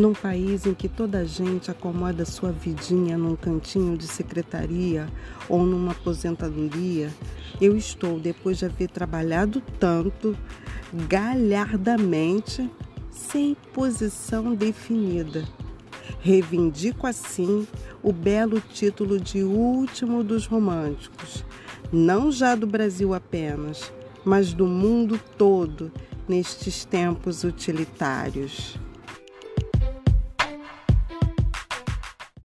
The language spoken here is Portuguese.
Num país em que toda a gente acomoda sua vidinha num cantinho de secretaria ou numa aposentadoria, eu estou, depois de haver trabalhado tanto, galhardamente, sem posição definida. Reivindico assim o belo título de último dos românticos, não já do Brasil apenas, mas do mundo todo nestes tempos utilitários.